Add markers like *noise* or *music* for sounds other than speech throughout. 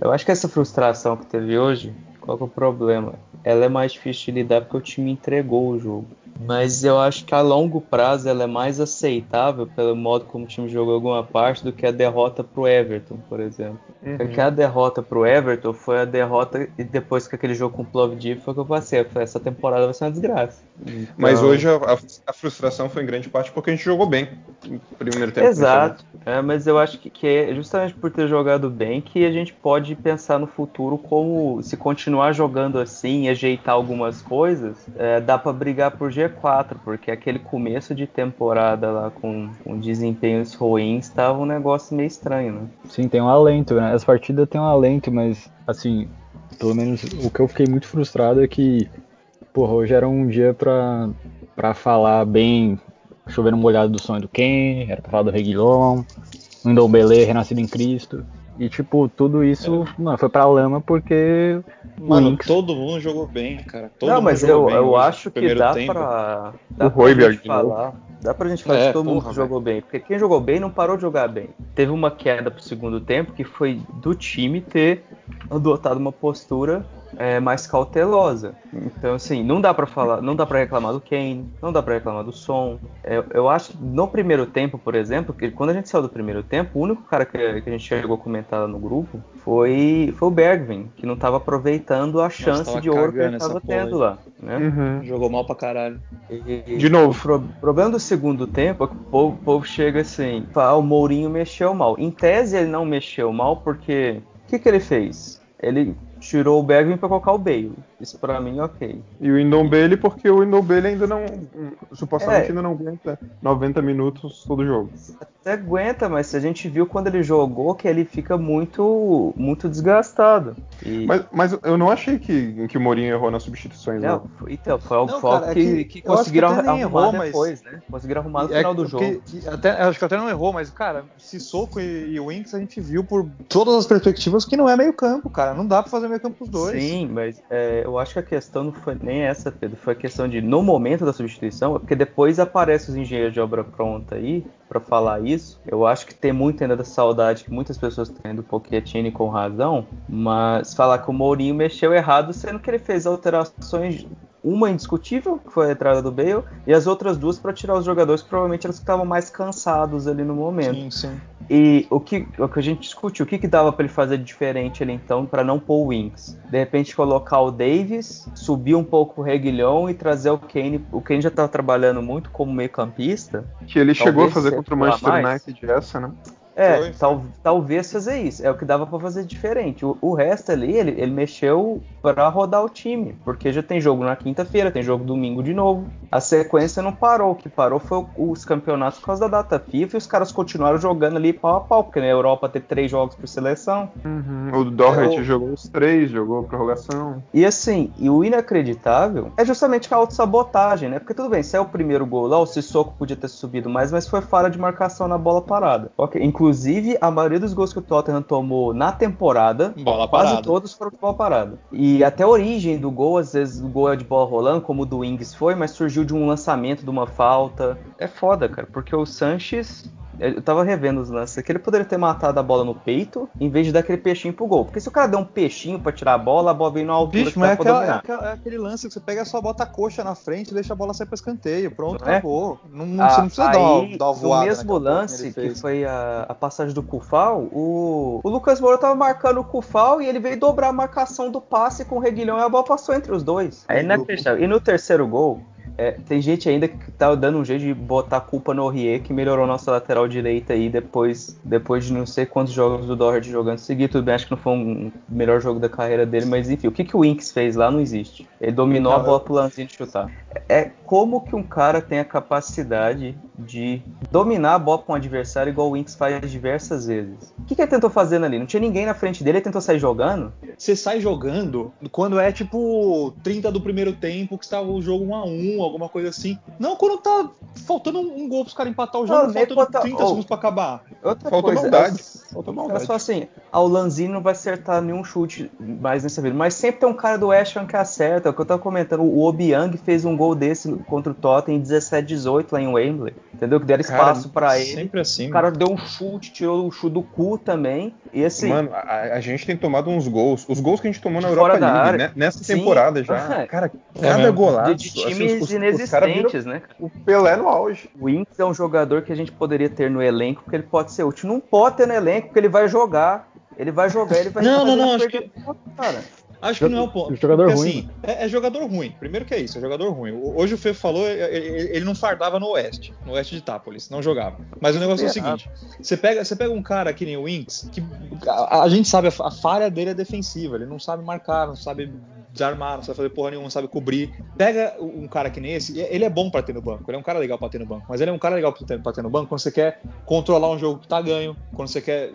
Eu acho que essa frustração que teve hoje, qual que é o problema? Ela é mais difícil de lidar porque o time entregou o jogo. Mas eu acho que a longo prazo ela é mais aceitável pelo modo como o time jogou alguma parte do que a derrota pro Everton, por exemplo. Uhum. Porque a derrota pro Everton foi a derrota e depois que aquele jogo com o Plovdiv foi que eu passei. essa temporada vai ser uma desgraça. Então... Mas hoje a, a, frustração foi em grande parte porque a gente jogou bem no primeiro tempo. Exato. É, mas eu acho que, que é justamente por ter jogado bem que a gente pode pensar no futuro como se continuar jogando assim ajeitar algumas coisas, é, dá para brigar por G4, porque aquele começo de temporada lá com, com desempenhos ruins estava um negócio meio estranho, né? Sim, tem um alento, né? As partidas têm um alento, mas assim, pelo menos o que eu fiquei muito frustrado é que, porra, hoje era um dia pra, pra falar bem, chovendo molhado do sonho do Ken, era pra falar do Reguilon, um Belê, renascido em Cristo. E, tipo, tudo isso é. mano, foi pra lama porque. Mano, Lynx... todo mundo jogou bem, cara. Todo não, mas eu, eu acho que dá tempo. pra. Dá o pra gente falar. Dá pra gente falar é, que todo porra, mundo jogou bem. Porque quem jogou bem não parou de jogar bem. Teve uma queda pro segundo tempo que foi do time ter adotado uma postura é, mais cautelosa. Então, assim, não dá para falar, não dá para reclamar do Kane, não dá para reclamar do som. É, eu acho que no primeiro tempo, por exemplo, que quando a gente saiu do primeiro tempo, o único cara que, que a gente chegou a comentar no grupo foi, foi o Bergvin, que não estava aproveitando a chance de ouro que ele estava tendo lá. Né? Uhum. Jogou mal pra caralho. E, de novo. O pro, problema do segundo tempo é que o povo, o povo chega assim, fala, ah, o Mourinho mexeu mal. Em tese ele não mexeu mal porque o que, que ele fez? Ele tirou o Bergvin para colocar o Bale. Isso para mim, ok. E o Indombele, porque o Indombele ainda não. Supostamente é. ainda não aguenta 90 minutos todo jogo. Até aguenta, mas a gente viu quando ele jogou que ele fica muito muito desgastado. E... Mas, mas eu não achei que, que o Mourinho errou nas substituições. Não, não. então, foi algo é que, que, conseguiram que arrumar errou, depois, mas... né? Conseguiram arrumar no é, final do jogo. Até, acho que até não errou, mas, cara, Sissoko e, e Winks a gente viu por todas as perspectivas que não é meio campo, cara. Não dá pra fazer meio campo pros dois. Sim, mas é, eu acho que a questão não foi nem essa, Pedro. Foi a questão de, no momento da substituição, porque depois aparece os engenheiros de obra pronta aí para falar isso. Eu acho que tem muito ainda da saudade que muitas pessoas têm do Pochettino com razão, mas falar que o Mourinho mexeu errado, sendo que ele fez alterações uma indiscutível, que foi a entrada do Bale, e as outras duas para tirar os jogadores que provavelmente eles estavam mais cansados ali no momento. Sim, sim. E o que, o que a gente discutiu, o que, que dava para ele fazer de diferente ali então para não pôr o Wings? De repente colocar o Davis, subir um pouco o Reguilhão e trazer o Kane. O Kane já estava trabalhando muito como meio campista. Que ele chegou a fazer contra o Manchester United essa, né? É, tal, talvez fazer isso. É o que dava para fazer diferente. O, o, resto ali, ele, ele mexeu para rodar o time. Porque já tem jogo na quinta-feira, tem jogo domingo de novo. A sequência não parou. O que parou foi os campeonatos por causa da data FIFA e os caras continuaram jogando ali pau a pau. Porque na Europa tem três jogos por seleção. Uhum. O Doherty é, jogou os três, jogou prorrogação. E assim, e o inacreditável é justamente a autossabotagem, né? Porque tudo bem, se é o primeiro gol lá, o Sissoko podia ter subido mais, mas foi falha de marcação na bola parada. Ok, inclusive Inclusive, a maioria dos gols que o Tottenham tomou na temporada, bola quase parada. todos foram de bola parada. E até a origem do gol, às vezes o gol é de bola rolando, como o do Ings foi, mas surgiu de um lançamento, de uma falta. É foda, cara, porque o Sanches eu tava revendo os lances aqui, ele poderia ter matado a bola no peito em vez de dar aquele peixinho pro gol. Porque se o cara der um peixinho pra tirar a bola, a bola vem na altura Bicho, mas é, aquela, é, aquela, é, aquele lance que você pega só bota a coxa na frente e deixa a bola sair pro escanteio. Pronto, não é? acabou. É? Não, não, ah, você não precisa aí, dar, dar uma No mesmo lance, que, que foi a, a, passagem do Cufal, o, o Lucas Moura tava marcando o Cufal e ele veio dobrar a marcação do passe com o Reguilhão e a bola passou entre os dois. Aí, né, e no terceiro gol, é, tem gente ainda que tá dando um jeito de botar a culpa no Rie, que melhorou nossa lateral direita aí depois, depois de não sei quantos jogos do Doherty jogando seguido. Tudo bem, acho que não foi um melhor jogo da carreira dele, mas enfim, o que, que o Winks fez lá não existe. Ele dominou a bola pro lancinho de chutar. É como que um cara tem a capacidade de dominar a bola com um adversário igual o Winks faz diversas vezes. O que, que ele tentou fazendo ali? Não tinha ninguém na frente dele, ele tentou sair jogando? Você sai jogando quando é tipo 30 do primeiro tempo, que estava o jogo 1 a 1 alguma coisa assim. Não quando tá faltando um, gol pros caras empatar o jogo, não, faltando 30 oh, segundos pra acabar. Outra Falta coisa, maldade. Faltou maldade. Só assim, ah, o Lanzini não vai acertar nenhum chute mais nessa vida, mas sempre tem um cara do West Ham que acerta. É o que eu tava comentando, o Obiang fez um gol desse contra o Tottenham em 17-18 lá em Wembley, entendeu? Que deram espaço para ele. Sempre assim. O cara deu um chute, tirou o chute do cu também. E assim, Mano, a, a gente tem tomado uns gols. Os gols que a gente tomou na Europa League, né? nessa Sim. temporada já. Cara, cada é golaço. De, de times assim, os, inexistentes, os né? O Pelé no auge. O Inks é um jogador que a gente poderia ter no elenco, porque ele pode ser útil. Não pode ter no elenco, porque ele vai jogar. Ele vai jogar, ele vai Não, não, não, acho que. Cara. Acho que não é o ponto. Jogador porque, ruim. Assim, é, é, jogador ruim. Primeiro que é isso, é jogador ruim. Hoje o Fê falou, ele, ele, não fardava no Oeste, no Oeste de Tápolis, não jogava. Mas o negócio é, é o seguinte: você pega, você pega um cara aqui nem o Winks, que a, a gente sabe, a, a falha dele é defensiva, ele não sabe marcar, não sabe desarmar, não sabe fazer porra nenhuma, não sabe cobrir. Pega um cara que nem esse, ele é bom para ter no banco, ele é um cara legal para ter no banco, mas ele é um cara legal pra ter, no banco quando você quer controlar um jogo que tá ganho, quando você quer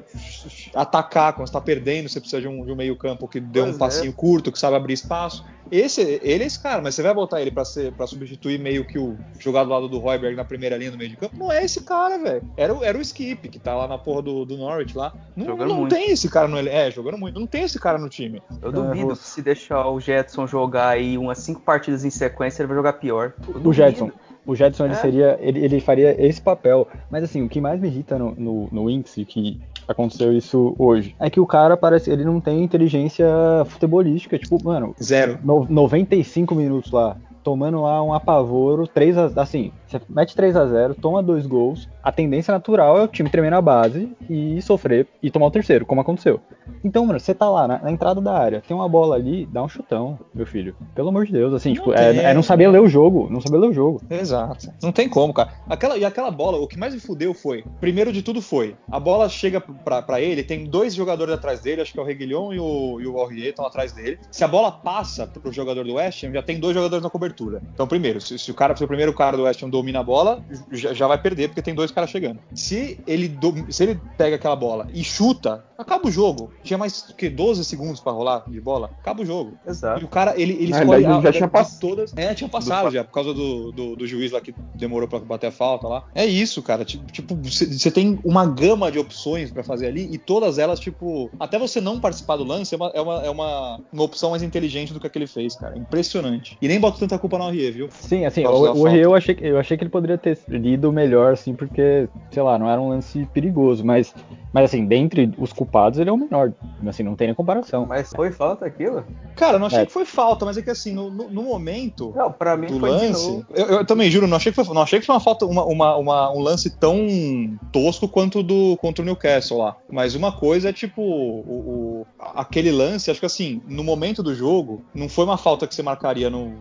atacar, quando você tá perdendo, você precisa de um, de um meio campo que dê pois um passinho é. curto, que sabe abrir espaço. Esse, ele é esse cara, mas você vai botar ele para ser para substituir meio que o jogador do lado do Royberg na primeira linha do meio de campo? Não é esse cara, velho. Era, era o Skip, que tá lá na porra do, do Norwich lá. Não, não tem esse cara no É, jogando muito. Não tem esse cara no time. Eu duvido que se deixar o Jetson jogar aí umas cinco partidas em sequência, ele vai jogar pior. O Jetson. O Jetson ele é. seria, ele, ele faria esse papel. Mas assim, o que mais me irrita no, no, no Winx, e que aconteceu isso hoje, é que o cara parece, ele não tem inteligência futebolística, tipo, mano, zero. No, 95 minutos lá, tomando lá um apavoro, 3 a, assim, você mete 3 a 0 toma dois gols, a tendência natural é o time tremer na base e sofrer e tomar o terceiro, como aconteceu. Então, mano, você tá lá na, na entrada da área, tem uma bola ali, dá um chutão, meu filho. Pelo amor de Deus, assim, não tipo, é, é, não saber ler o jogo, não saber ler o jogo. Exato. Não tem como, cara. Aquela, e aquela bola, o que mais me fudeu foi, primeiro de tudo foi, a bola chega pra, pra ele, tem dois jogadores atrás dele, acho que é o Reguilhon e o, e o Aurier estão atrás dele. Se a bola passa pro jogador do West Ham, já tem dois jogadores na cobertura. Então, primeiro, se, se o cara, se o primeiro cara do West Ham domina a bola, já, já vai perder, porque tem dois caras chegando. Se ele, do, se ele pega aquela bola e chuta, acaba o jogo. Tinha mais que 12 segundos para rolar de bola, acaba o jogo. Exato. E o cara, ele, ele ah, escolhe a, já tinha passado. todas. É, tinha passado do... já, por causa do, do, do, juiz lá que demorou para bater a falta lá. É isso, cara. Tipo, você tem uma gama de opções para fazer ali e todas elas, tipo, até você não participar do lance é uma, é uma, é uma, uma opção mais inteligente do que, que ele fez, cara. Impressionante. E nem bota tanta culpa no Aurier, viu? Sim, assim, o, o Aurier eu achei, eu achei que ele poderia ter lido melhor, assim, porque, sei lá, não era um lance perigoso, mas mas assim, dentre os culpados, ele é o menor. Assim, não tem nem comparação. Mas foi falta aquilo? Cara, não achei é. que foi falta, mas é que assim, no, no, no momento. Não, pra mim do foi lance. Eu, eu, também juro, não achei que foi, não achei que foi uma falta, uma, uma, uma, um lance tão tosco quanto do contra o Newcastle lá. Mas uma coisa é tipo, o, o, aquele lance, acho que assim, no momento do jogo, não foi uma falta que você marcaria no,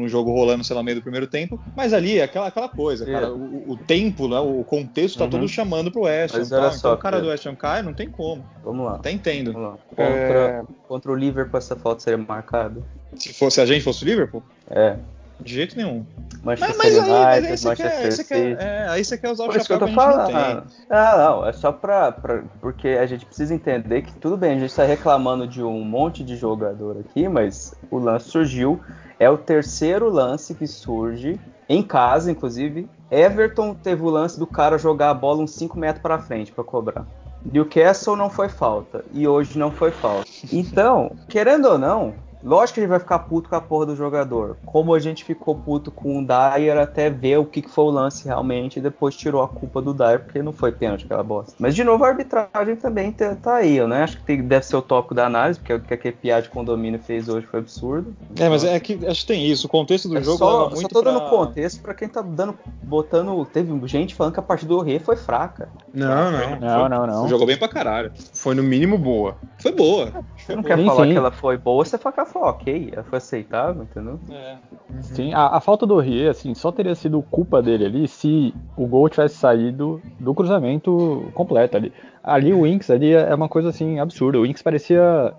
no jogo rolando, sei lá, no meio do primeiro tempo. Mas ali é aquela, aquela coisa, é. cara. O, o, tempo, né, o contexto tá uhum. todo chamando pro West Ham. Então, só, o cara do West Ham cai, não tem como. Vamos lá. Até entendo. Lá. Contra, é... contra o Liverpool, essa falta seria marcada. Se fosse a gente fosse o Liverpool? É. De jeito nenhum. Manchester mas, mas aí, mas aí Manchester quer, City. é, aí você quer usar Por o chapéu que, eu tô falando. Não, ah, não, é só pra, pra, Porque a gente precisa entender que tudo bem, a gente tá reclamando de um monte de jogador aqui, mas o lance surgiu. É o terceiro lance que surge, em casa, inclusive. Everton teve o lance do cara jogar a bola uns 5 metros para frente para cobrar. Newcastle não foi falta e hoje não foi falta. Então, querendo ou não, Lógico que ele vai ficar puto com a porra do jogador. Como a gente ficou puto com o Dyer até ver o que foi o lance realmente e depois tirou a culpa do Dyer porque não foi pênalti aquela bosta. Mas de novo a arbitragem também tá, tá aí, eu né? Acho que tem, deve ser o toque da análise, porque o que aquele piada de condomínio fez hoje foi absurdo. É, mas é que acho que tem isso. O contexto do é jogo só, muito Só tô pra... dando contexto pra quem tá dando, botando. Teve gente falando que a partida do Rei foi fraca. Não, não. Não, não, não. Jogou bem pra caralho. Foi no mínimo boa. Foi boa. Você não quer sim, falar sim. que ela foi boa, você fala que ela foi ok, ela foi aceitável, entendeu? É. Uhum. Sim, a, a, falta do Rie, assim, só teria sido culpa dele ali se o gol tivesse saído do cruzamento completo ali. Ali o Winks ali é uma coisa assim absurda. O Winks parecia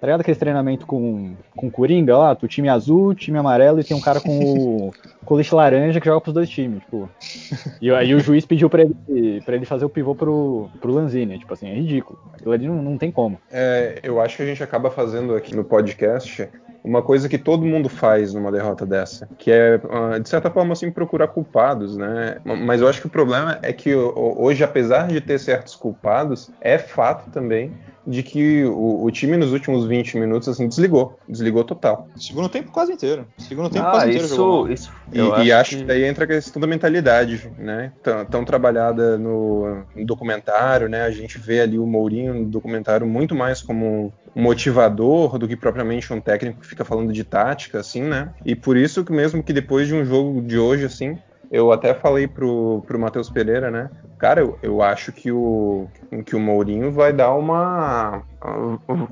Tá ligado aquele treinamento com, com Coringa lá? O time azul, time amarelo e tem um cara com o *laughs* colete laranja que joga pros dois times, tipo. E aí o juiz pediu pra ele, pra ele fazer o pivô pro, pro Lanzini. Tipo assim, é ridículo. Aquilo ali não, não tem como. É, eu acho que a gente acaba fazendo aqui no podcast uma coisa que todo mundo faz numa derrota dessa, que é, ah, de certa forma, assim, procurar culpados, né? Mas eu acho que o problema é que hoje, apesar de ter certos culpados, é fato também de que o, o, time nos últimos 20 minutos assim desligou, desligou total. Segundo tempo quase inteiro. Segundo tempo ah, quase isso, inteiro jogou. Isso, e, acho, e acho que... que daí entra a questão da mentalidade, né? Tão, tão trabalhada no, no, documentário, né? A gente vê ali o Mourinho no documentário muito mais como um motivador do que propriamente um técnico que fica falando de tática, assim, né? E por isso que mesmo que depois de um jogo de hoje, assim, eu até falei pro, pro Matheus Pereira, né? Cara, eu, eu acho que o, que o Mourinho vai dar uma.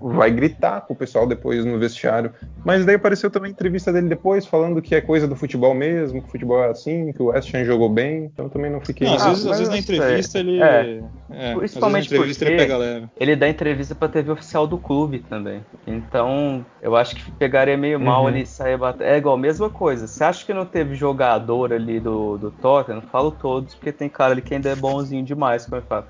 vai gritar com o pessoal depois no vestiário. Mas daí apareceu também a entrevista dele depois, falando que é coisa do futebol mesmo, que o futebol é assim, que o West Ham jogou bem, então também não fiquei. Não, às, vezes, às vezes na entrevista é, ele. É, é, principalmente entrevista porque ele, ele dá entrevista pra TV oficial do clube também. Então, eu acho que pegaria meio mal uhum. ele sair batendo. É igual, mesma coisa. Você acha que não teve jogador ali do, do Tottenham? Falo todos, porque tem cara ali que ainda é bonzinho demais, como eu falo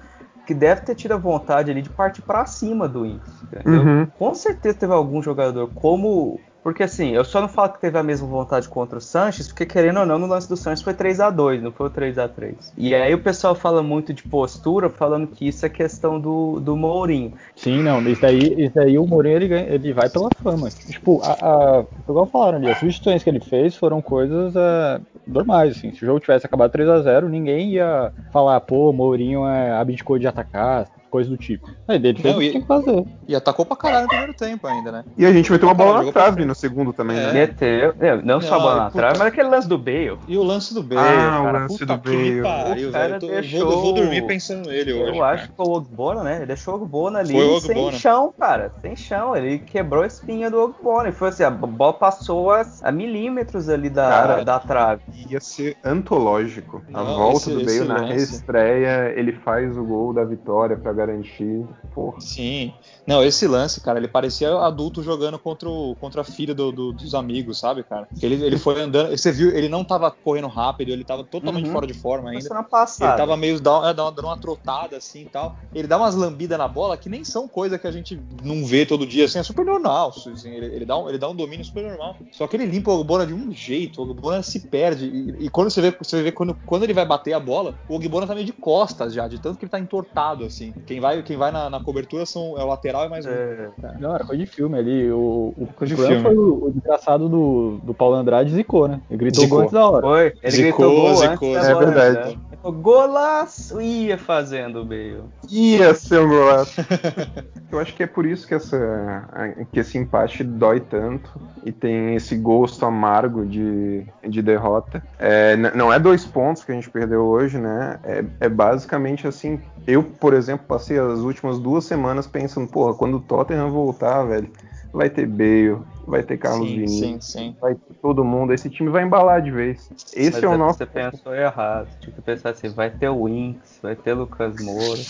que deve ter tido a vontade ali de partir para cima do Inter. Uhum. Com certeza teve algum jogador como porque assim, eu só não falo que teve a mesma vontade contra o Sanches, porque querendo ou não, no lance do Sanches foi 3 a 2 não foi o 3 a 3 E aí o pessoal fala muito de postura, falando que isso é questão do, do Mourinho. Sim, não, isso daí, isso daí o Mourinho ele, ele vai pela fama. Tipo, a, a, igual falaram ali, as substituições que ele fez foram coisas é, normais, assim. Se o jogo tivesse acabado 3 a 0 ninguém ia falar, pô, Mourinho é, abdicou de atacar, coisa do tipo. Aí dele fez não, o que tinha que fazer. E atacou pra caralho no primeiro tempo ainda, né? E a gente meteu uma bola na trave no segundo também, é. né? Meteu, é, não só a bola na trave, mas aquele lance do Bale. E o lance do Bale, ah, cara. o lance do Bale. Pariu, o cara tô, deixou... eu, vou, eu vou dormir pensando nele eu hoje. Eu acho que foi o Ogbona, né? Ele deixou o Ogbona ali o sem chão, cara. Sem chão. Ele quebrou a espinha do Ogbona. E foi assim, a bola passou a, a milímetros ali da, cara, da trave. Ia ser antológico. Não, a volta esse, do Bale na reestreia, ele faz o gol da vitória para garantir. Porra. Sim. Não, esse lance, cara, ele parecia adulto jogando contra, o, contra a filha do, do, dos amigos, sabe, cara? Ele, ele foi andando. Você viu, ele não tava correndo rápido, ele tava totalmente uhum. fora de forma ainda. Ele tava meio dando, dando uma trotada assim e tal. Ele dá umas lambidas na bola que nem são coisa que a gente não vê todo dia, assim, é super normal. Assim, ele, ele, dá um, ele dá um domínio super normal. Só que ele limpa o Ogbona de um jeito, o Ogbona se perde. E, e, quando você vê, você vê quando, quando ele vai bater a bola, o Ogbona tá meio de costas já, de tanto que ele tá entortado, assim. Quem vai, quem vai na, na cobertura são, é o lateral e mais um. É, não, era coisa de filme ali. O, o, o filme. foi o, o, desgraçado do, do Paulo Andrade zicou, né? Ele gritou zicou. gol antes da hora. Foi, ele zicou, gritou gol zicou, antes é verdade. Golaço ia fazendo o meio. Ia ser um golaço. *laughs* Eu acho que é por isso que, essa, que esse empate dói tanto e tem esse gosto amargo de, de derrota. É, não é dois pontos que a gente perdeu hoje, né? É, é basicamente assim. Eu, por exemplo, passei as últimas duas semanas pensando, porra, quando o Tottenham voltar, velho, vai ter Bale, vai ter Carlos sim, Vinícius, sim, sim. vai ter todo mundo. Esse time vai embalar de vez. Esse Mas é o nosso. Você pensou errado. Tinha que pensar assim: vai ter o Winks, vai ter Lucas Moura.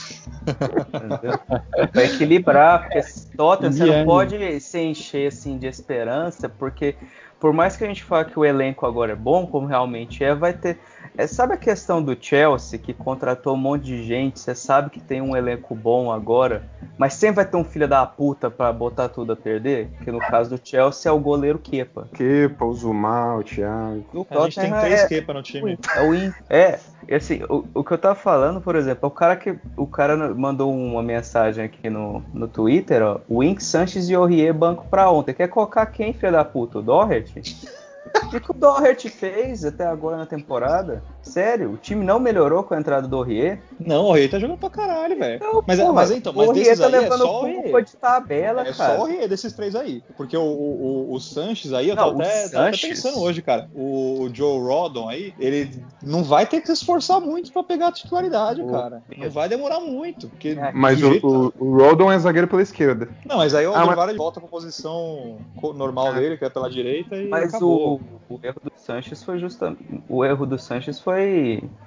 vai *laughs* equilibrar, porque Tottenham você não pode se encher assim de esperança, porque por mais que a gente fale que o elenco agora é bom, como realmente é, vai ter. É, sabe a questão do Chelsea, que contratou um monte de gente, você sabe que tem um elenco bom agora, mas sempre vai ter um filho da puta para botar tudo a perder? Que no caso do Chelsea é o goleiro Kepa. Kepa, o Zumar, o Thiago. O a gente tem três é, Kepa no time. É o In. É, assim, o, o, que eu tava falando, por exemplo, é o cara que. O cara mandou uma mensagem aqui no, no Twitter, ó. O Wink, Sanches e Aurier banco pra ontem. Quer colocar quem, filho da puta? O Doherty? O que, o Doherty fez até agora na temporada? Sério, o time não melhorou com a entrada do Aurier? Não, o Aurier tá jogando pra caralho, velho. Mas, porra, mas então, mas o desses tá aí é só o Aurier. de tabela, é cara. só o Aurier desses três aí. Porque o, o, o, o Sanches aí, eu não, até, tava até pensando hoje, cara. O, Joe Rodon aí, ele não vai ter que se esforçar muito pra pegar a titularidade, o cara. Não vai demorar muito. Porque é, mas o, o, o, Rodon é zagueiro pela esquerda. Não, mas aí o ah, mas... volta pra posição normal ah. dele, que é pela direita, e mas acabou. O, o erro do Sanches foi justamente. O erro do Sanches foi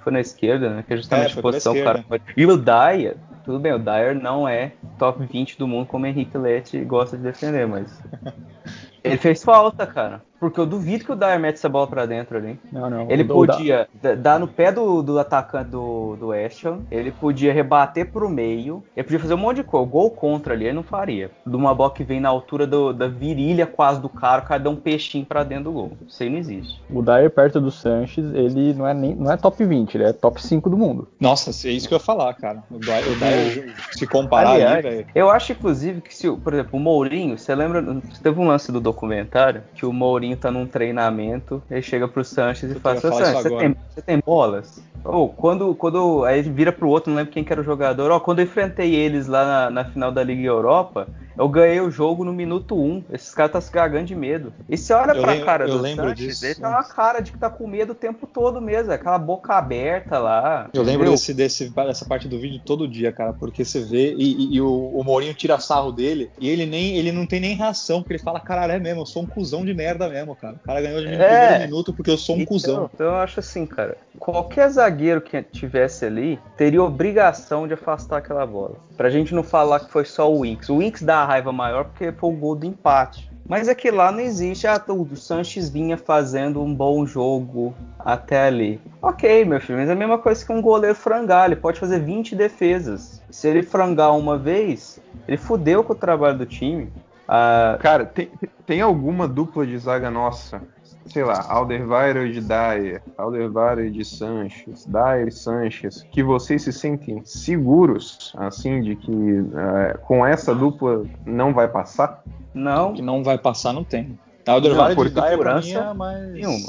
foi na esquerda, né? Que é justamente é, a posição o cara. E o Dyer, tudo bem, o Dyer não é top 20 do mundo como o Henrique Lete gosta de defender, mas. *laughs* Ele fez falta, cara. Porque eu duvido que o Dyer mete essa bola pra dentro ali. Não, não. Ele podia o dar no pé do, do atacante do, do Ashton, ele podia rebater pro meio, ele podia fazer um monte de coisa. Gol contra ali, ele não faria. De uma bola que vem na altura do, da virilha quase do cara, o cara dá um peixinho pra dentro do gol. Isso aí não existe. O Dyer perto do Sanches, ele não é, nem, não é top 20, ele é top 5 do mundo. Nossa, é isso que eu ia falar, cara. O Dyer, o Dyer se comparar Aliás, ali, velho. Eu acho, inclusive, que se, por exemplo, o Mourinho, você lembra, teve um lance do documentário que o Mourinho tá num treinamento, ele chega pro Sanches e fala, Sanches, você tem, você tem bolas? Ou quando, quando aí ele vira pro outro, não lembro quem que era o jogador, ó, quando eu enfrentei eles lá na, na final da Liga Europa, eu ganhei o jogo no minuto 1. Um. Esses caras tá se cagando de medo. E você olha eu pra lembro, cara do Sanches, disso. ele tá uma cara de que tá com medo o tempo todo mesmo. Aquela boca aberta lá. Eu lembro desse, desse, dessa parte do vídeo todo dia, cara, porque você vê e, e, e o, o, Mourinho tira sarro dele e ele nem ele não tem nem reação, porque ele fala, caralho, é mesmo, eu sou um cuzão de merda mesmo, cara. O cara ganhou de mim no é, primeiro minuto porque eu sou um então, cuzão. Então eu acho assim, cara, qualquer zagueiro que tivesse ali teria obrigação de afastar aquela bola. Pra gente não falar que foi só o Winks. O Winks dá a raiva maior porque foi o gol do empate. Mas é que lá não existe. Ah, o Sanches vinha fazendo um bom jogo até ali. Ok, meu filho, mas é a mesma coisa que um goleiro frangar. Ele pode fazer 20 defesas. Se ele frangar uma vez, ele fudeu com o trabalho do time. Ah, Cara, tem, tem alguma dupla de zaga nossa sei lá, Alderweireld de Dyer, Alderweireld de Sanches, Dyer e Sanches, que vocês se sentem seguros, assim, de que uh, com essa dupla não vai passar? Não. Que não vai passar, não tem. Alderweireld pra mim é mais... Nenhuma.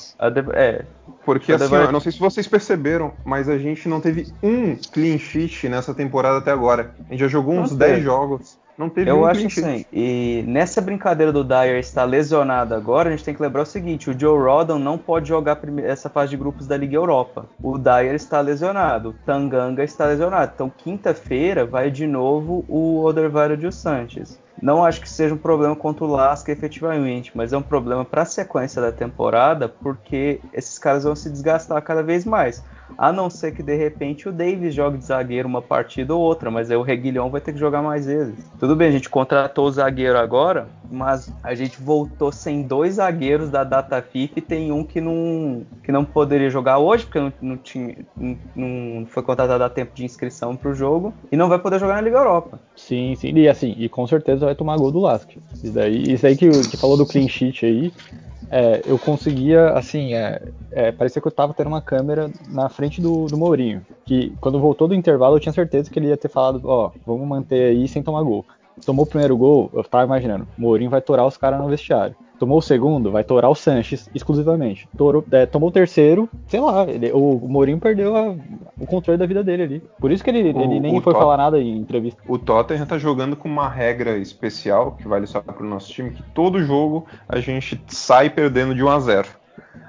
É, porque assim, ó, eu não sei se vocês perceberam, mas a gente não teve um clean sheet nessa temporada até agora. A gente já jogou uns 10 jogos. Não teve Eu um acho assim, e nessa brincadeira do Dyer estar lesionado agora, a gente tem que lembrar o seguinte: o Joe Rodon não pode jogar essa fase de grupos da Liga Europa. O Dyer está lesionado, o Tanganga está lesionado. Então, quinta-feira vai de novo o Odervaldo de Sanches. Não acho que seja um problema contra o Lasca efetivamente, mas é um problema para a sequência da temporada, porque esses caras vão se desgastar cada vez mais. A não ser que de repente o Davis jogue de zagueiro uma partida ou outra, mas aí o Reguilhão vai ter que jogar mais vezes. Tudo bem, a gente contratou o zagueiro agora, mas a gente voltou sem dois zagueiros da data FIFA e tem um que não, que não poderia jogar hoje, porque não, não, tinha, não, foi contratado a tempo de inscrição para o jogo, e não vai poder jogar na Liga Europa. Sim, sim, e assim, e com certeza vai tomar gol do Lask. Isso isso aí que, que falou do clean sheet aí, é, eu conseguia, assim, é, é, parecia que eu tava tendo uma câmera na frente do, do Mourinho. Que quando voltou do intervalo eu tinha certeza que ele ia ter falado, ó, vamos manter aí sem tomar gol. Tomou o primeiro gol, eu tava imaginando, Mourinho vai torar os caras no vestiário. Tomou o segundo, vai torar o Sanches exclusivamente. Torou, é, tomou o terceiro, sei lá, ele, o, o Mourinho perdeu a, o controle da vida dele ali. Por isso que ele, o, ele nem foi Tot... falar nada em entrevista. O Tottenham tá jogando com uma regra especial, que vale só pro nosso time, que todo jogo a gente sai perdendo de 1 a 0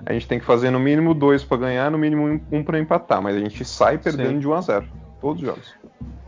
a gente tem que fazer no mínimo dois para ganhar, no mínimo um para empatar, mas a gente sai perdendo Sim. de 1 a 0 todos os jogos.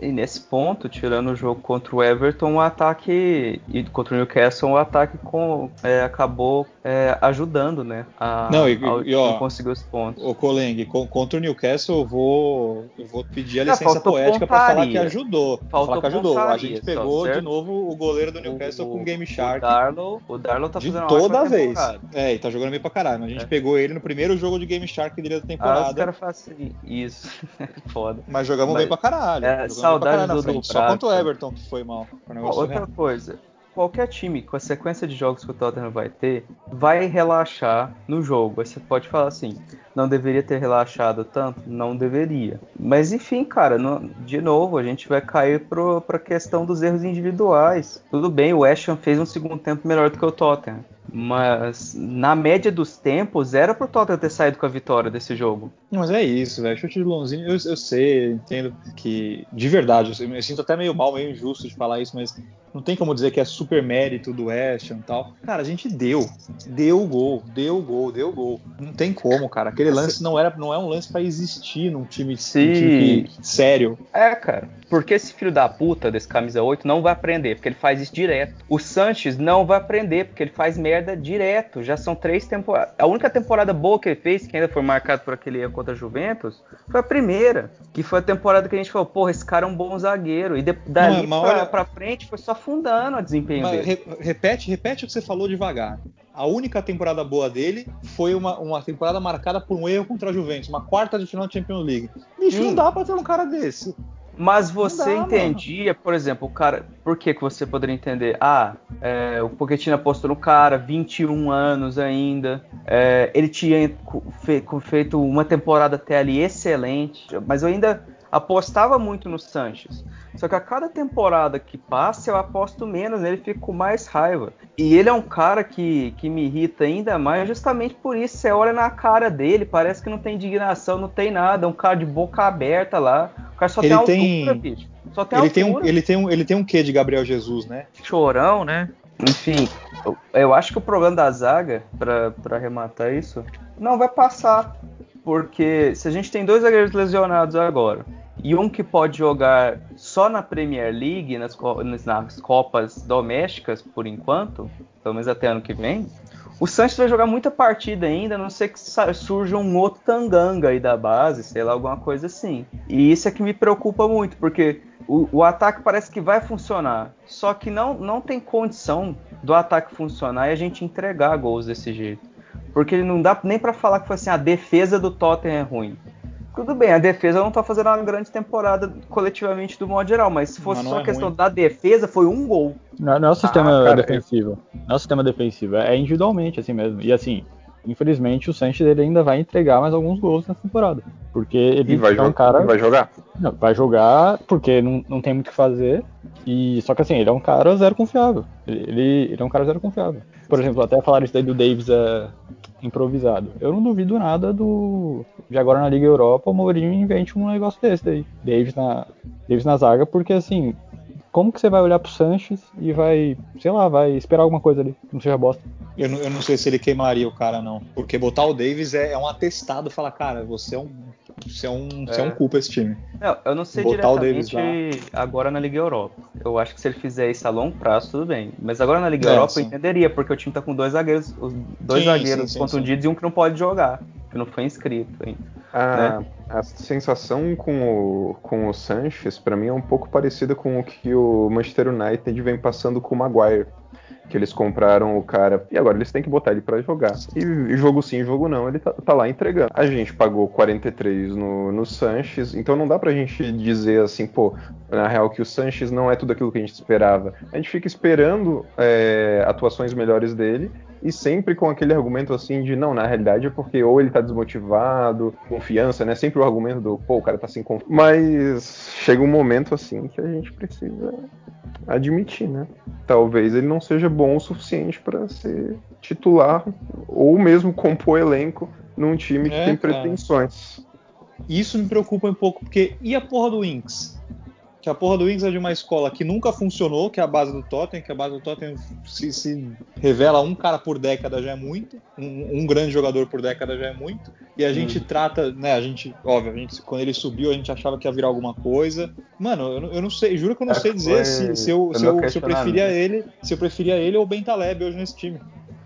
E nesse ponto, tirando o jogo contra o Everton, o ataque e contra o Newcastle, o ataque com, é, acabou é, ajudando, né? A, não, e, ao, e ó, conseguir os pontos. O Coleng, contra o Newcastle, eu vou, eu vou pedir a licença não, poética para falar que ajudou. Faltou falar que ajudou. A gente pegou só, de novo o goleiro do Newcastle o, com Game Shark. O Darlow, o Darlow tá de toda vez. É, ele tá jogando meio pra caralho. A gente é. pegou ele no primeiro jogo de Game Shark dele da temporada. Ah, os caras fazem isso. *laughs* Foda. Mas jogamos Mas, bem pra caralho. É, saudade do, do Só contra o Everton que foi mal. Outra coisa, qualquer time com a sequência de jogos que o Tottenham vai ter, vai relaxar no jogo. Aí você pode falar assim, não deveria ter relaxado tanto? Não deveria. Mas enfim, cara, não, de novo, a gente vai cair para a questão dos erros individuais. Tudo bem, o Ashton fez um segundo tempo melhor do que o Tottenham. Mas na média dos tempos, era pro Tottenham ter saído com a vitória desse jogo. Mas é isso, velho. Chute de lonzinho, eu, eu sei, eu entendo que, de verdade, eu, eu, sinto até meio mal, meio injusto de falar isso, mas não tem como dizer que é super mérito do Ashton e tal. Cara, a gente deu. Deu o gol, deu o gol, deu o gol. Não tem como, cara. Aquele lance não, era, não é um lance para existir num time. Num time sério. É, cara. Porque esse filho da puta desse camisa 8 não vai aprender, porque ele faz isso direto. O Sanches não vai aprender, porque ele faz merda direto. Já são três temporadas. A única temporada boa que ele fez, que ainda foi marcado por aquele erro contra a Juventus, foi a primeira. Que foi a temporada que a gente falou, porra, esse cara é um bom zagueiro. E de, dali pra, olha... pra, frente foi só afundando o desempenho mas, dele. Re, repete, repete o que você falou devagar. A única temporada boa dele foi uma, uma temporada marcada por um erro contra a Juventus, uma quarta de final da Champions League. Bicho, Sim. não dá pra ter um cara desse. Mas você dá, entendia, mano. por exemplo, o cara. Por que, que você poderia entender? Ah, é, o Pochettino apostou no cara, 21 anos ainda. É, ele tinha feito uma temporada até ali excelente. Mas eu ainda apostava muito no Sanches. Só que a cada temporada que passa, eu aposto menos nele, fico com mais raiva. E ele é um cara que, que me irrita ainda mais, justamente por isso. Você olha na cara dele, parece que não tem indignação, não tem nada. É um cara de boca aberta lá. O cara só ele tem altura, bicho. Só tem ele altura. Tem um, ele, tem um, ele tem um quê de Gabriel Jesus, né? Chorão, né? Enfim, eu, eu acho que o problema da zaga, para arrematar isso, não vai passar. Porque se a gente tem dois zagueiros lesionados agora, e um que pode jogar só na Premier League, nas, nas Copas domésticas, por enquanto, pelo menos até ano que vem, o Santos vai jogar muita partida ainda, a não ser que surja um outro Tanganga aí da base, sei lá, alguma coisa assim. E isso é que me preocupa muito, porque o, o, ataque parece que vai funcionar, só que não, não tem condição do ataque funcionar e a gente entregar gols desse jeito. Porque não dá nem para falar que foi assim, a defesa do Tottenham é ruim. Tudo bem, a defesa não tá fazendo uma grande temporada coletivamente do modo geral, mas se fosse só é questão ruim. da defesa, foi um gol. Não, não é o sistema ah, cara, defensivo. Não é o sistema defensivo, é individualmente assim mesmo. E assim, infelizmente o Sanches ele ainda vai entregar mais alguns gols nessa temporada. Porque ele vai é um cara. Vai jogar? Não, vai jogar porque não, não tem muito o que fazer. E só que assim, ele é um cara zero confiável. Ele, ele é um cara zero confiável. Por exemplo, até falar isso daí do Davis é, improvisado. Eu não duvido nada do. De agora na Liga Europa, o Mourinho invente um negócio desse daí. Davis na, Davis na zaga, porque assim, como que você vai olhar pro Sanches e vai, sei lá, vai esperar alguma coisa ali, não seja bosta? Eu não, eu não sei se ele queimaria o cara, não. Porque botar o Davis é, é um atestado, falar, cara, você é um. Você é um, é. Você é um culpa esse time. Não, eu não sei botar diretamente agora na Liga Europa. Eu acho que se ele fizer isso a longo prazo, tudo bem. Mas agora na Liga é, Europa sim. eu entenderia, porque o time tá com dois zagueiros, os dois sim, zagueiros sim, contundidos e um que não pode jogar, que não foi inscrito ainda. A, né? a sensação com o, com o Sanches, para mim, é um pouco parecida com o que o Manchester United vem passando com o Maguire que eles compraram o cara e agora eles têm que botar ele para jogar. E, jogo sim, jogo não, ele tá, tá, lá entregando. A gente pagou 43 no, no Sanches, então não dá pra gente dizer assim, pô, na real que o Sanches não é tudo aquilo que a gente esperava. A gente fica esperando é, atuações melhores dele e sempre com aquele argumento assim de não, na realidade é porque ou ele tá desmotivado, confiança, né? Sempre o argumento do, pô, o cara tá sem confiança. Mas chega um momento assim que a gente precisa admitir, né? Talvez ele não seja o suficiente para ser titular ou mesmo compor elenco num time que é, tem pretensões. Isso me preocupa um pouco, porque e a porra do Inks? Que a porra do Wings é de uma escola que nunca funcionou, que é a base do Tottenham, que a base do Tottenham se, se revela um cara por década já é muito, um, um, grande jogador por década já é muito, e a hum. gente trata, né, a gente, óbvio, a gente, quando ele subiu a gente achava que ia virar alguma coisa, mano, eu, eu não sei, juro que eu não é, sei dizer se, se, eu, se, eu, se eu preferia ele, se eu preferia ele ou o Bentaleb hoje nesse time.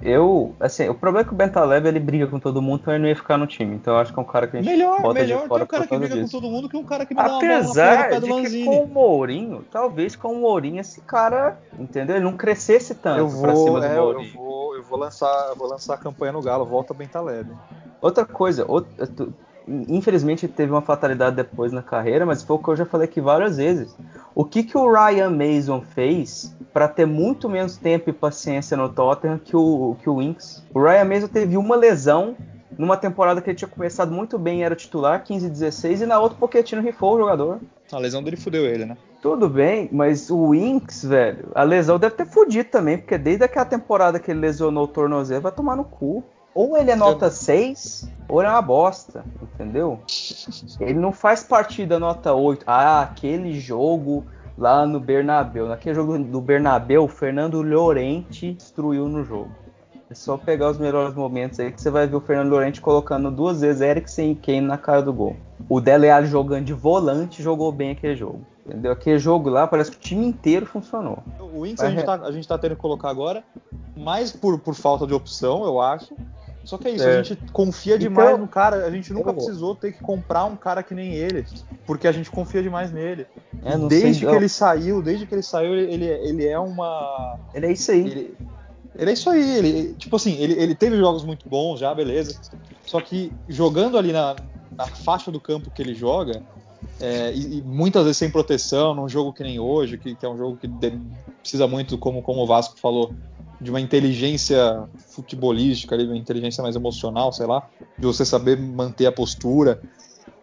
Eu, assim, o problema é que o Bentaleb ele briga com todo mundo, então ele não ia ficar no time. Então eu acho que é um cara que a gente melhor, bota melhor de fora ter um cara que briga disso. com todo mundo que um cara que me Apesar dá uma bola na de que com o Mourinho, talvez com o Mourinho esse cara, entendeu? Ele não crescesse tanto eu vou, pra cima do é, Mourinho. Eu vou, eu vou lançar, eu vou lançar a campanha no Galo, volta Bentaleb. Outra coisa, outra, infelizmente teve uma fatalidade depois na carreira, mas foi o que eu já falei aqui várias vezes. O que, que o Ryan Mason fez para ter muito menos tempo e paciência no Tottenham que o, que o Winks? O Ryan Mason teve uma lesão numa temporada que ele tinha começado muito bem, era titular, 15 16, e na outra o Pochettino rifou o jogador. A lesão dele fudeu ele, né? Tudo bem, mas o Winks, velho, a lesão deve ter fudido também, porque desde aquela temporada que ele lesionou o tornozelo, vai tomar no cu. Ou ele é nota 6, ou ele é uma bosta, entendeu? Ele não faz partida nota 8. Ah, aquele jogo lá no Bernabeu. Naquele jogo do Bernabeu, o Fernando Llorente destruiu no jogo. É só pegar os melhores momentos aí que você vai ver o Fernando Llorente colocando duas vezes Eriksen e Kane na cara do gol. O Dele Alli jogando de volante jogou bem aquele jogo. Entendeu? Aquele jogo lá parece que o time inteiro funcionou. O Inks a, gente tá, a gente tá tendo que colocar agora, mais por, por falta de opção, eu acho, só que é isso, é. a gente confia demais então, no cara. A gente nunca precisou ter que comprar um cara que nem ele, porque a gente confia demais nele. É, desde sei, que ele saiu, desde que ele saiu, ele, ele é uma. Ele é isso aí. Ele, Ele é isso aí, ele, tipo assim, ele, ele teve jogos muito bons já, beleza. Só que jogando ali na, na faixa do campo que ele joga, é, e, e, muitas vezes sem proteção, num jogo que nem hoje, que, que é um jogo que de, precisa muito, como, como o Vasco falou, de uma inteligência futebolística, ali, uma inteligência mais emocional, sei lá, de você saber manter a postura.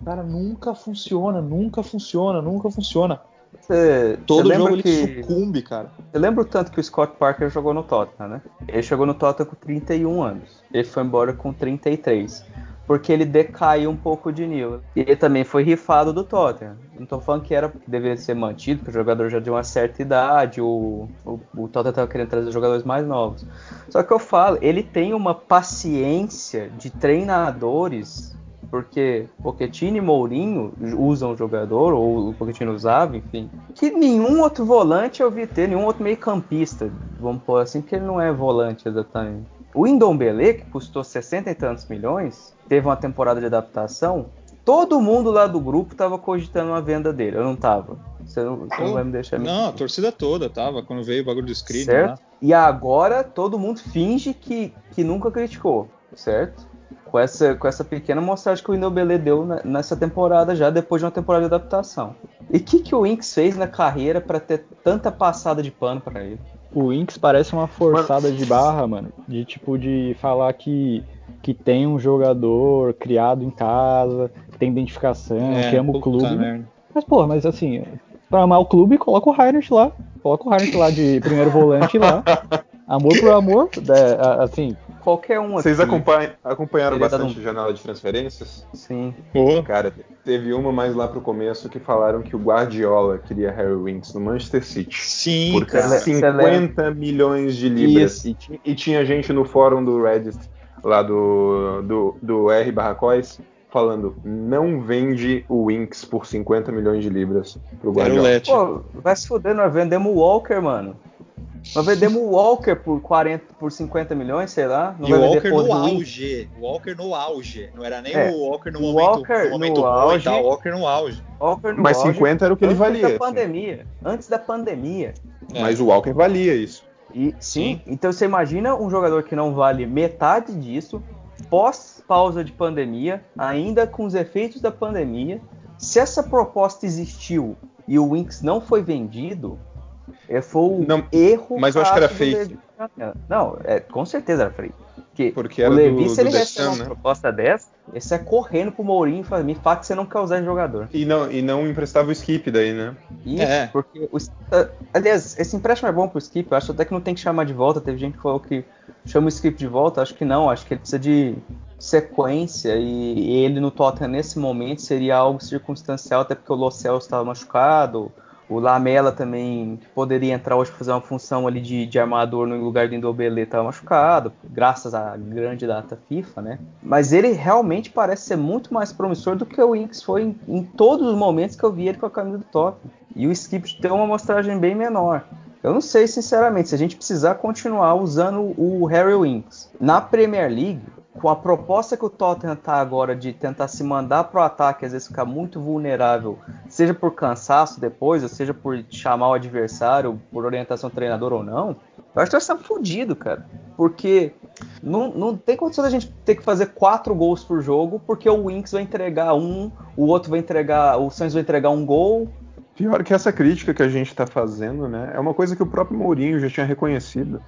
Cara, nunca funciona, nunca funciona, nunca funciona. Você, Todo você jogo ele que... sucumbe, cara. Eu lembro tanto que o Scott Parker jogou no Tottenham, né? Ele chegou no Tottenham com 31 anos. Ele foi embora com 33 porque ele decaiu um pouco de nível. E ele também foi rifado do Tottenham. Não tô falando que era que deveria ser mantido, porque o jogador já de uma certa idade, o, o, o Tottenham tava querendo trazer jogadores mais novos. Só que eu falo, ele tem uma paciência de treinadores, porque Pochettino e Mourinho usam o jogador, ou o Pochettino usava, enfim, que nenhum outro volante eu vi ter, nenhum outro meio campista, vamos pôr assim, porque ele não é volante exatamente. O Indombele, que custou 60 e tantos milhões, teve uma temporada de adaptação. Todo mundo lá do grupo estava cogitando a venda dele. Eu não tava. Você não, você não vai me deixar me Não, a torcida toda tava quando veio o bagulho do screen. Certo? Lá. E agora todo mundo finge que, que nunca criticou, certo? Com essa, com essa pequena mostragem que o Indombele deu nessa temporada já, depois de uma temporada de adaptação. E o que, que o Inks fez na carreira para ter tanta passada de pano para ele? O Inks parece uma forçada mano. de barra, mano. De tipo, de falar que, que tem um jogador criado em casa, que tem identificação, é, que ama o clube. Merda. Mas, pô, mas assim, pra amar o clube, coloca o Reinhardt lá. Coloca o Reinhardt lá de primeiro volante lá. *laughs* Amor por amor, é, assim, qualquer um Vocês acompanham, acompanharam bastante um... janela de transferências? Sim. Oh. Cara, teve uma mais lá pro começo que falaram que o Guardiola queria Harry Winks no Manchester City. Sim, por cara. 50 milhões de libras. E, e, tinha gente no fórum do Reddit, lá do, do, do R Barracóis, falando, não vende o Winks por 50 milhões de libras pro Guardiola. Pô, vai se fuder, nós vendemos o Walker, mano. Nós vendemos o Walker por 40, por 50 milhões, sei lá. Não e o Walker no auge. O Walker no auge. Não era nem é, o Walker no momento, Walker no momento no auge, o Walker no auge. Walker no Mas auge, 50 era o que ele valia. Antes da pandemia. Antes da pandemia. É. Mas o Walker valia isso. E, sim, sim, então você imagina um jogador que não vale metade disso, pós pausa de pandemia, ainda com os efeitos da pandemia. Se essa proposta existiu e o Winx não foi vendido, é, foi um não, erro. Mas eu acho que era fake. Não, é, com certeza era fake. Porque, Porque o Levi, do, se ele recebe uma né? proposta dessa, ele sai correndo pro Mourinho e fala, me fala que você não quer usar esse jogador. E não, e não emprestava o skip daí, né? Isso, é. porque. O, aliás, esse empréstimo é bom pro skip, eu acho até que não tem que chamar de volta. Teve gente que falou que chama o skip de volta, acho que não, acho que ele precisa de sequência e ele no Tottenham nesse momento seria algo circunstancial, até porque o Lo Celso estava machucado, o Lamela também poderia entrar hoje para fazer uma função ali de, de armador no lugar do Indobele estava machucado, graças à grande data FIFA, né? Mas ele realmente parece ser muito mais promissor do que o Inks foi em, em todos os momentos que eu vi ele com a camisa do Tottenham. E o Skip tem uma amostragem bem menor. Eu não sei, sinceramente, se a gente precisar continuar usando o Harry Winks na Premier League, com a proposta que o Tottenham está agora de tentar se mandar para o ataque, às vezes ficar muito vulnerável, seja por cansaço depois, ou seja por chamar o adversário, por orientação do treinador ou não, eu acho que nós estamos fodidos, cara. Porque não, não tem condição da gente ter que fazer quatro gols por jogo, porque o Winks vai entregar um, o outro vai entregar, o Sainz vai entregar um gol, Pior que essa crítica que a gente está fazendo, né? É uma coisa que o próprio Mourinho já tinha reconhecido.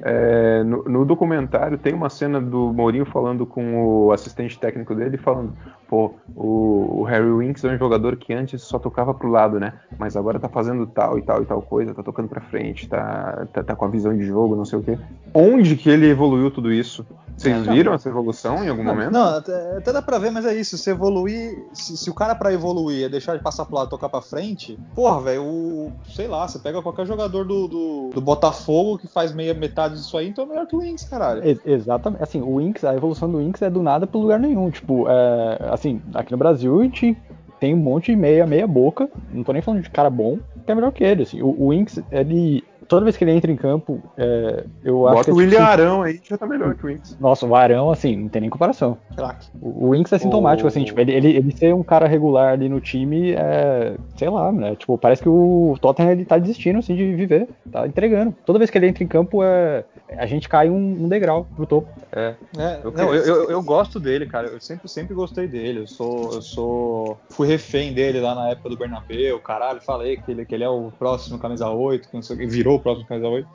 É, no, no, documentário tem uma cena do Mourinho falando com o assistente técnico dele, falando: pô, o, o, Harry Winks é um jogador que antes só tocava pro lado, né? Mas agora tá fazendo tal e tal e tal coisa, tá tocando pra frente, tá, tá, tá com a visão de jogo, não sei o quê. Onde que ele evoluiu tudo isso? Vocês viram essa evolução em algum não, momento? Não, até, até, dá pra ver, mas é isso. Se evoluir, se, se o cara para evoluir é deixar de passar pro lado e tocar pra frente, porra, velho, sei lá, você pega qualquer jogador do, do, do, Botafogo que faz meia metade disso aí, então é melhor que o Winx, caralho. Ex exatamente. Assim, o Winx, a evolução do Winx é do nada pro lugar nenhum. Tipo, é, assim, aqui no Brasil a gente tem um monte de meia, meia boca. Não tô nem falando de cara bom, que é melhor que ele. Assim. O, o Winx, ele toda vez que ele entra em campo, é, eu Bota acho que. o é William Arão aí, já tá melhor que o Winks. Nossa, o Arão, assim, não tem nem comparação. Craque. O, o Winks é sintomático, O- assim, tipo, ele, ele, ele ser um cara regular ali no time é. Sei lá, né? Tipo, parece que o Tottenham ele tá desistindo, assim, de viver. Tá entregando. Toda vez que ele entra em campo, é. A gente cai um, um degrau pro topo. É, Eu não, eu, eu, eu gosto dele, cara. Eu sempre, sempre gostei dele. Eu sou, eu sou. Fui refém dele lá na época do Bernabéu. Caralho, falei que ele, que ele é o próximo camisa 8, que não sei o que, virou o próximo camisa 8.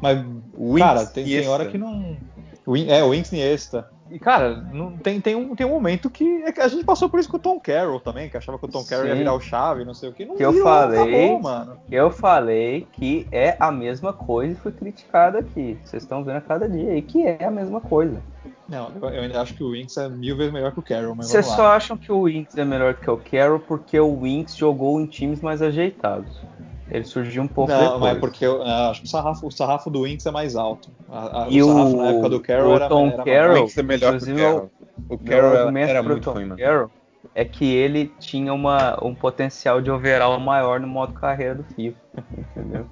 Mas, O cara, tem, tem hora que não. É, o Winks Niesta. E, cara, não, tem, tem, um, tem um momento que, é que a gente passou por isso com o Tom Carroll também, que achava que o Tom Carroll ia virar o chave, não sei o que. Não Que eu falei. acabou, mano. Eu falei que é a mesma coisa e fui criticado aqui. Vocês estão vendo a cada dia aí que é a mesma coisa. Não, eu, ainda acho que o Winks é mil vezes melhor que o Carroll, mas Vocês só acham que o Winks é melhor que o Carroll porque o Winks jogou em times mais ajeitados. Ele surgiu um pouco Não, depois. mas é porque eu, eu acho que o sarrafo, o sarrafo do Winks é mais alto. A- a- E o sarrafo o- na época do Carroll o era, Tom era mais Carroll- O Winks é melhor que o Carroll. O Carroll era, era pro muito Tom ruim, mano. Carroll é que ele tinha uma, um potencial de overall maior no modo carreira do FIFA. *laughs* Entendeu?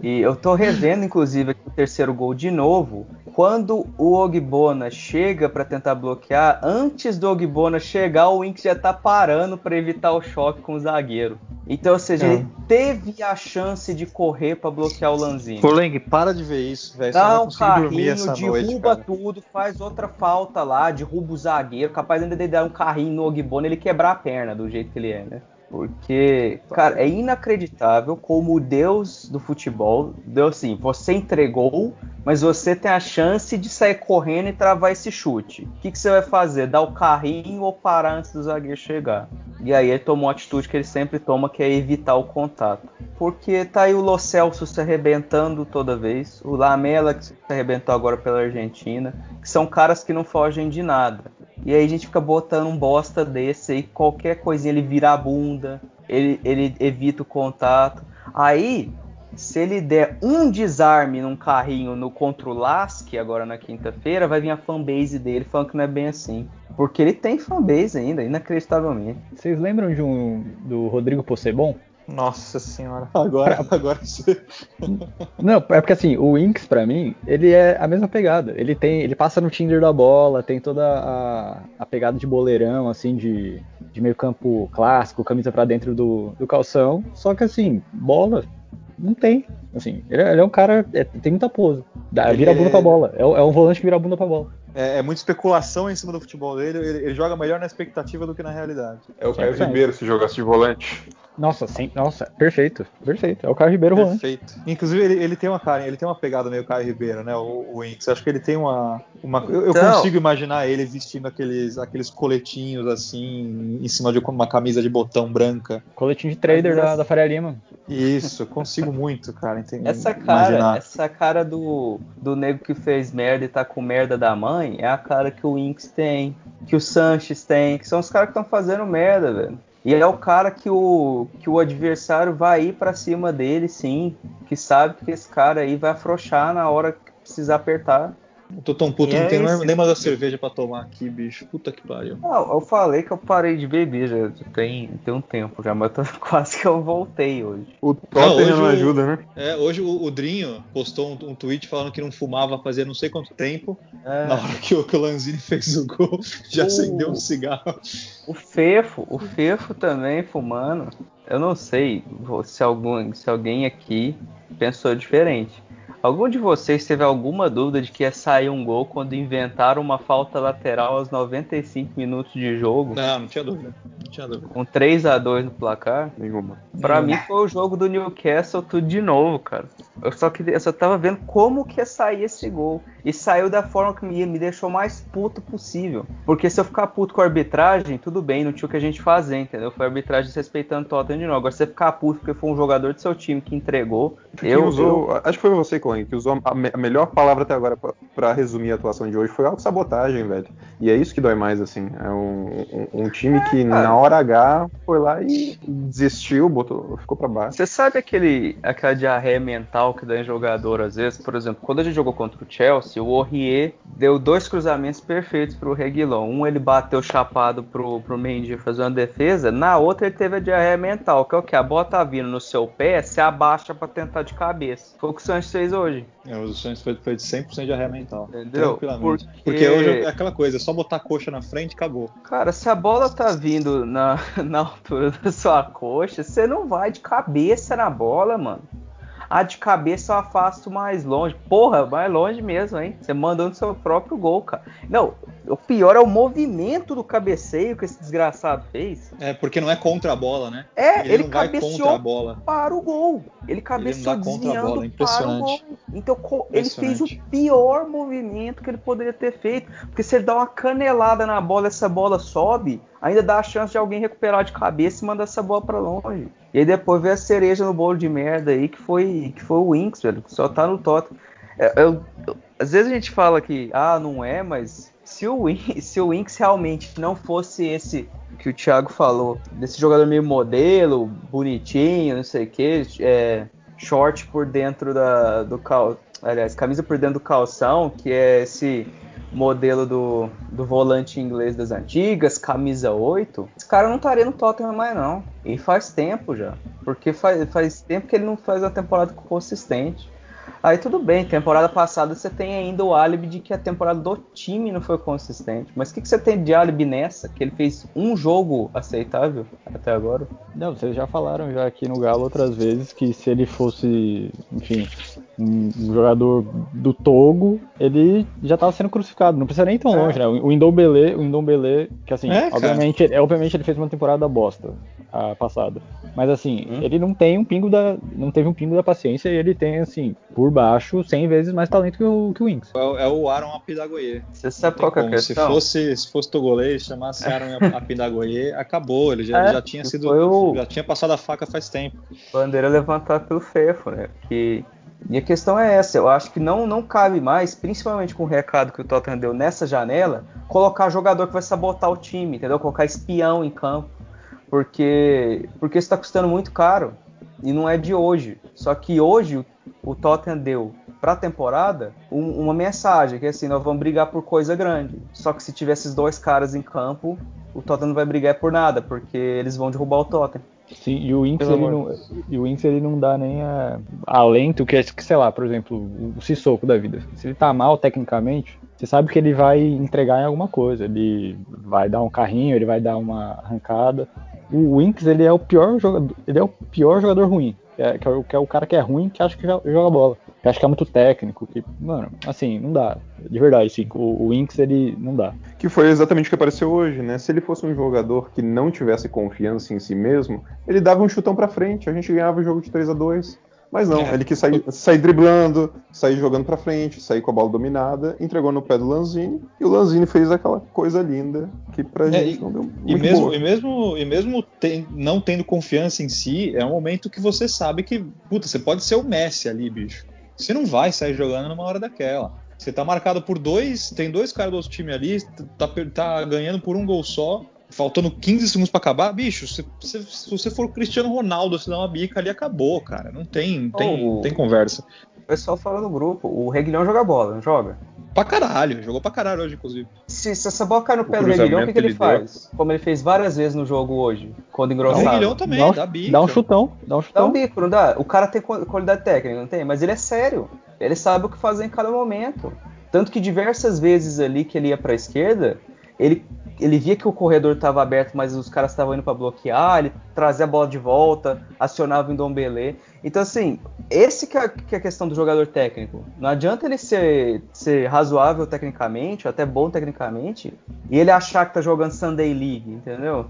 E eu tô revendo, inclusive, aqui o terceiro gol de novo. Quando o Ogbona chega pra tentar bloquear, antes do Ogbona chegar, o Winks já tá parando pra evitar o choque com o zagueiro. Então, ou seja, ele teve a chance de correr pra bloquear o Lanzini. Forleng, para de ver isso, velho. Dá um carrinho, noite, derruba cara. tudo, faz outra falta lá, derruba o zagueiro, capaz ainda de dar um carrinho no Ogbona ele quebrar a perna do jeito que ele é, né? Porque, cara, é inacreditável como o Deus do futebol deu assim: você entregou, mas você tem a chance de sair correndo e travar esse chute. O que, que você vai fazer? Dar o carrinho ou parar antes do zagueiro chegar? E aí ele tomou a atitude que ele sempre toma, que é evitar o contato. Porque tá aí o Lo Celso se arrebentando toda vez, o Lamela que se arrebentou agora pela Argentina, que são caras que não fogem de nada. E aí a gente fica botando um bosta desse aí, qualquer coisinha ele vira a bunda, ele, ele evita o contato. Aí, se ele der um desarme num carrinho no contra o agora na quinta-feira, vai vir a fanbase dele falando que não é bem assim. Porque ele tem fanbase ainda, inacreditavelmente. Vocês lembram de um do Rodrigo Possebon? Nossa senhora. Agora, *laughs* agora. Não, é porque assim, o Winx pra mim, ele é a mesma pegada. Ele tem, ele passa no Tinder da bola, tem toda a, a pegada de boleirão, assim, de, de meio campo clássico, camisa pra dentro do, do calção. Só que assim, bola não tem. Assim, ele, é- ele é um cara, é, tem muita pose. Dá, vira a bunda é- pra bola. É, um- é um volante que vira a bunda pra bola. É, é muita especulação em cima do futebol dele. Ele, ele joga melhor na expectativa do que na realidade. É o Caio 100%. Ribeiro se jogasse de volante. Nossa, sim, nossa, perfeito, perfeito. É o Carlos Ribeiro volante. Perfeito. Inclusive, ele, ele tem uma cara, ele tem uma pegada meio Caio Ribeiro, né? O, o Winks. Acho que ele tem uma. uma eu, eu Então- consigo imaginar ele vestindo aqueles, aqueles coletinhos assim, em cima de uma camisa de botão branca. Coletinho de trader Mas da, da Faria Lima. Isso, eu consigo muito, cara. Entende? *laughs* Essa cara, imaginar. essa cara do, do nego que fez merda e tá com merda da mãe é a cara que o Inks tem, que o Sanches tem, que são os caras que estão fazendo merda, velho. E é o cara que o, que o adversário vai ir pra cima dele, sim, que sabe que esse cara aí vai afrouxar na hora que precisar apertar. Eu tô tão puto, E não é tenho isso. nem mais a cerveja pra tomar aqui, bicho. Puta que pariu. Não, eu falei que eu parei de beber já tem, tem um tempo já, mas tô- *laughs* quase que eu voltei hoje. O Tottenham hoje não o- ajuda, né? É, hoje o, o Drinho postou um, um tweet falando que não fumava fazia não sei quanto tempo. É. Na hora que o, que o Lanzini *laughs* fez o gol, já Uh. acendeu um cigarro. O Fefo, o Fefo também fumando. Eu não sei se, algum, se alguém aqui pensou diferente. Algum de vocês teve alguma dúvida de que ia sair um gol quando inventaram uma falta lateral aos 95 minutos de jogo, Não, não tinha dúvida. Não tinha dúvida. com 3 a 2 no placar? Nenhuma. Pra Não. mim foi o jogo do Newcastle tudo de novo, cara. Eu só, que, eu só tava vendo como que ia sair esse gol. E saiu da forma que me, me deixou mais puto possível. Porque se eu ficar puto com a arbitragem, tudo bem, não tinha o que a gente fazer, entendeu? Foi a arbitragem desrespeitando o Tottenham de novo. Agora, se você ficar puto porque foi um jogador do seu time que entregou, Quem eu, usou, acho que foi você que Luan, que usou a, me a melhor palavra até agora para resumir a atuação de hoje foi autossabotagem, velho. E é isso que dói mais, assim. É um, um, um time que é, na hora H foi lá e desistiu, botou, ficou para baixo. Você sabe aquele, aquela diarreia mental que dá em jogador às vezes? Por exemplo, quando a gente jogou contra o Chelsea, o Aurier deu dois cruzamentos perfeitos pro Reguilon. Um ele bateu chapado pro, pro Mendy fazer uma defesa, na outra ele teve a diarreia mental, que é o que? A bola tá vindo no seu pé, se abaixa para tentar de cabeça. Foi o que o Santos fez hoje. É, o Santos foi, foi de 100% de arreia mental. Entendeu? Tranquilamente. Porque... Porque hoje é aquela coisa, é só botar a coxa na frente e acabou. Cara, se a bola tá vindo na, *laughs* na altura da sua coxa, você não vai de cabeça na bola, mano. A de cabeça eu afasto mais longe. Porra, mais longe mesmo, hein? Você mandando seu próprio gol, cara. Não, o pior é o movimento do cabeceio que esse desgraçado fez. É, porque não é contra a bola, né? É, ele, ele cabeceou para o gol. Ele cabeceou ele desviando para o gol. Então ele fez o pior movimento que ele poderia ter feito. Porque se ele dá uma canelada na bola, essa bola sobe, ainda dá a chance de alguém recuperar de cabeça e mandar essa bola para longe. E aí depois vem a cereja no bolo de merda aí, que foi, que foi o Inks, velho, que só tá no Tottenham. É, eu, eu, às vezes a gente fala que, ah, não é, mas se o, *laughs* se o Inks realmente não fosse esse que o Thiago falou, desse jogador meio modelo, bonitinho, não sei o que, é, short por dentro da, do cal, aliás, camisa por dentro do calção, que é esse modelo do, do volante inglês das antigas, camisa 8, esse cara não estaria no Tottenham mais não. E faz tempo já. Porque faz, faz tempo que ele não faz uma temporada consistente. Aí tudo bem, temporada passada você tem ainda o álibi de que a temporada do time não foi consistente. Mas o que, que você tem de álibi nessa? Que ele fez um jogo aceitável até agora? Não, vocês já falaram já aqui no Galo outras vezes que se ele fosse, enfim, um, jogador do Togo, ele já estava sendo crucificado. Não precisa nem tão é. longe, né? O Indombele, o Indombele, que assim, é, obviamente, é, obviamente ele fez uma temporada bosta a passada. Mas assim, hum. ele não tem um pingo da. não teve um pingo da paciência e ele tem, assim, por baixo, 100 vezes mais talento que o, que o Winks. É, é o Aaron Apidagoye. Você sabe qual que é a questão? Se fosse, se fosse togolês, chamasse *laughs* Aaron Apidagoye, acabou. Ele já, é, já tinha sido. O... Já tinha passado a faca faz tempo. Bandeira levantada pelo Fefo, né? Que e a questão é essa, eu acho que não, não cabe mais, principalmente com o recado que o Tottenham deu nessa janela, colocar jogador que vai sabotar o time, entendeu? Colocar espião em campo porque porque está custando muito caro e não é de hoje. Só que hoje o, Tottenham deu para a temporada um, uma mensagem que é assim, nós vamos brigar por coisa grande. Só que se tiver esses dois caras em campo, o Tottenham não vai brigar por nada, porque eles vão derrubar o Tottenham. Sim, e o Inks, ele não, e o Inks ele não dá nem a, alento que, que, sei lá, por exemplo, o Sissoko da vida. Se ele tá mal tecnicamente, você sabe que ele vai entregar em alguma coisa. Ele vai dar um carrinho, ele vai dar uma arrancada o Winks ele é o pior jogador, ele é o pior jogador ruim. Que é, é, que é o cara que é ruim que acha que joga bola. Que acha que é muito técnico. Que, mano, assim, não dá. De verdade, assim, o, o Winks ele não dá. Que foi exatamente o que apareceu hoje, né? Se ele fosse um jogador que não tivesse confiança em si mesmo, ele dava um chutão pra frente, a gente ganhava o jogo de 3 a 2 mas não, é. ele quis sair, sair driblando, sair jogando para frente, sair com a bola dominada, entregou no pé do Lanzini e o Lanzini fez aquela coisa linda que pra é, gente e, não deu muito e mesmo, boa. E mesmo, e mesmo tem, não tendo confiança em si, é um momento que você sabe que, puta, você pode ser o Messi ali, bicho. Você não vai sair jogando numa hora daquela. Você tá marcado por dois, tem dois caras do outro time ali, tá, tá ganhando por um gol só, faltando 15 segundos para acabar, bicho, se, se, se, você for Cristiano Ronaldo, se dá uma bica ali, acabou, cara. Não tem, não tem, oh, tem conversa. O pessoal fala no grupo, o Reguilhão joga bola, não joga? Pra caralho, jogou pra caralho hoje, inclusive. Se, se essa bola cai no pé do Reguilhão, o que, que ele, ele faz? Como ele fez várias vezes no jogo hoje, quando engrossava. O Reguilhão também, dá, um, dá bico. Dá um chutão, dá um chutão. Dá um bico, não dá? O cara tem qualidade técnica, não tem? Mas ele é sério. Ele sabe o que fazer em cada momento. Tanto que diversas vezes ali que ele ia pra esquerda, ele ele via que o corredor estava aberto, mas os caras estavam indo para bloquear, ele trazia a bola de volta, acionava o Ndombele. Então, assim, esse que é, que é, a questão do jogador técnico. Não adianta ele ser, ser razoável tecnicamente, ou até bom tecnicamente, e ele achar que tá jogando Sunday League, entendeu?